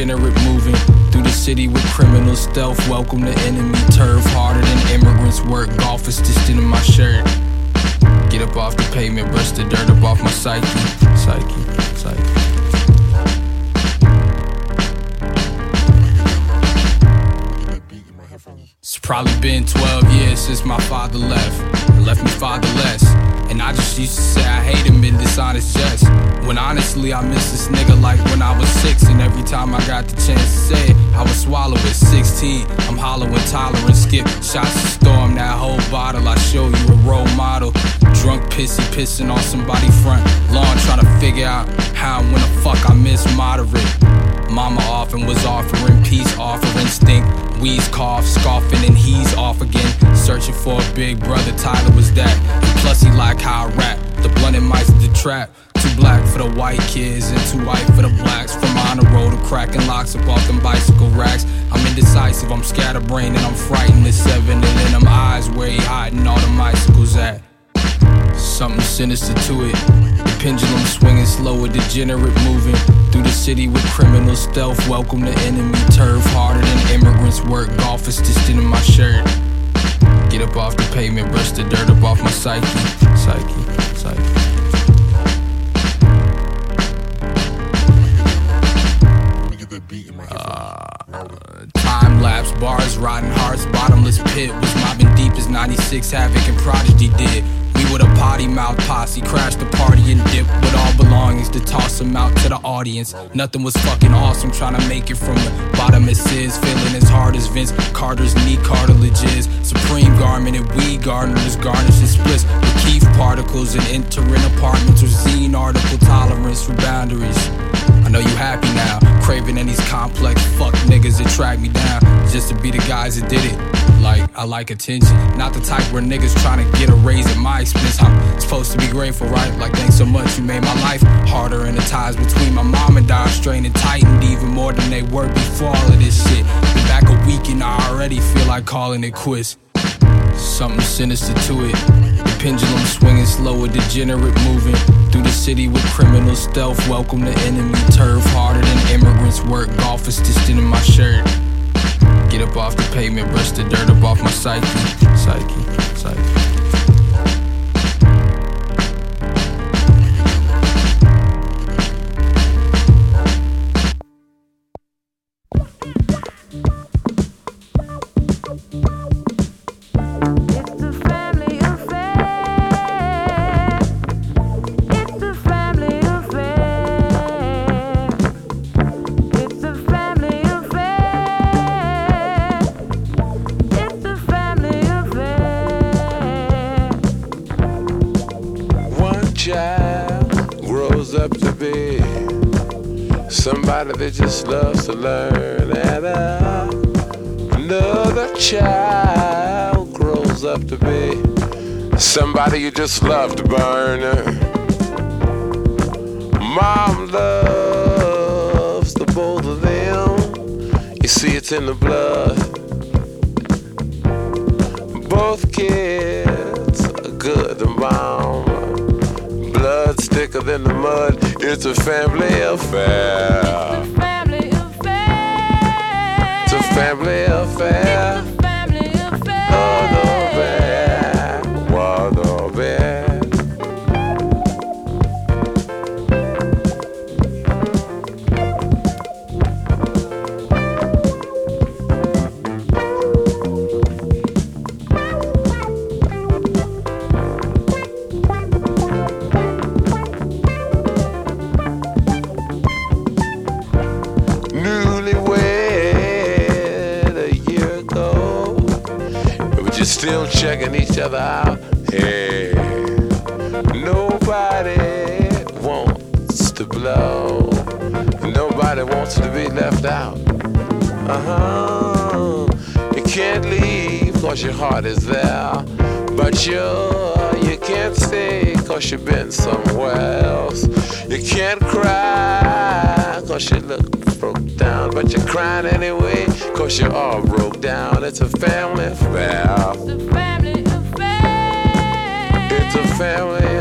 degenerate moving through the city with criminal stealth. Welcome to enemy turf, harder than immigrants work. Golf is stitched into my shirt. Get up off the pavement, brush the dirt up off my psyche, psyche, psyche. It's probably been 12 years since my father left. Left me fatherless. And I just used to say I hate him in dishonest jest. When honestly I miss this nigga like when I was six. And every time I got the chance to say it, I would swallow it. 16, I'm hollow intolerant. Skip shots to storm that whole bottle. I show you a role model. Drunk pissy pissing on somebody front lawn. Trying to figure out how and when the fuck I miss moderate. Mama often was offering peace, offering stink. Wheeze cough, scoffing, and he's off again. Searching for a big brother, Tyler was that. Plus, he like how I rap. The blunt and mice the trap. Too black for the white kids and too white for the blacks. From on the road to cracking locks up off them bicycle racks. I'm indecisive, I'm scatterbrained, and I'm frightened. It's seven, and in them eyes where he hiding all the bicycles at. Something sinister to it. Pendulum swinging slow, a degenerate moving through the city with criminal stealth. Welcome to enemy turf, harder than immigrants work. Golf is stitched in my shirt. Get up off the pavement, brush the dirt up off my psyche, psyche, psyche. Time lapse, bars, rotten hearts, bottomless pit. Was mobbing deep as 96 Havoc and Prodigy did. We with a potty mouth posse, crashed the party and dipped with all belongings to toss them out to the audience. Nothing was fucking awesome, trying to make it from the bottom it is. Feeling as hard as Vince Carter's knee cartilage is. Supreme garment and weed gardeners garnish and splits with kief particles and entering apartments with zine article tolerance for boundaries. I know you happy now, craving in these complex fuck niggas that track me down just to be the guys that did it. Like, I like attention, not the type where niggas trying to get a raise at my expense. I'm supposed to be grateful, right? Like, thanks so much, you made my life harder, and the ties between my mom and dad strained and tightened even more than they were before all of this shit. Been back a week and I already feel like calling it quits. Something sinister to it. Pendulum swinging slow, a degenerate moving through the city with criminal stealth. Welcome to enemy turf, harder than immigrants work. Golf is stitched into my shirt. Get up off the pavement, brush the dirt up off my psyche, psyche, psyche. That just loves to learn, and uh, another child grows up to be somebody you just love to burn. Mom loves the both of them. You see, it's in the blood. Both kids are good to mom. Blood's thicker than the mud. It's a family affair. Family affair. It's a family affair. Still checking each other out. Hey, nobody wants to blow. Nobody wants to be left out. Uh huh. You can't leave cause your heart is there. But you, you can't stay cause you've been somewhere else. You can't cry cause you look broke down. But you're crying anyway cause you're all broke down. It's a family affair. It's a family affair. It's a family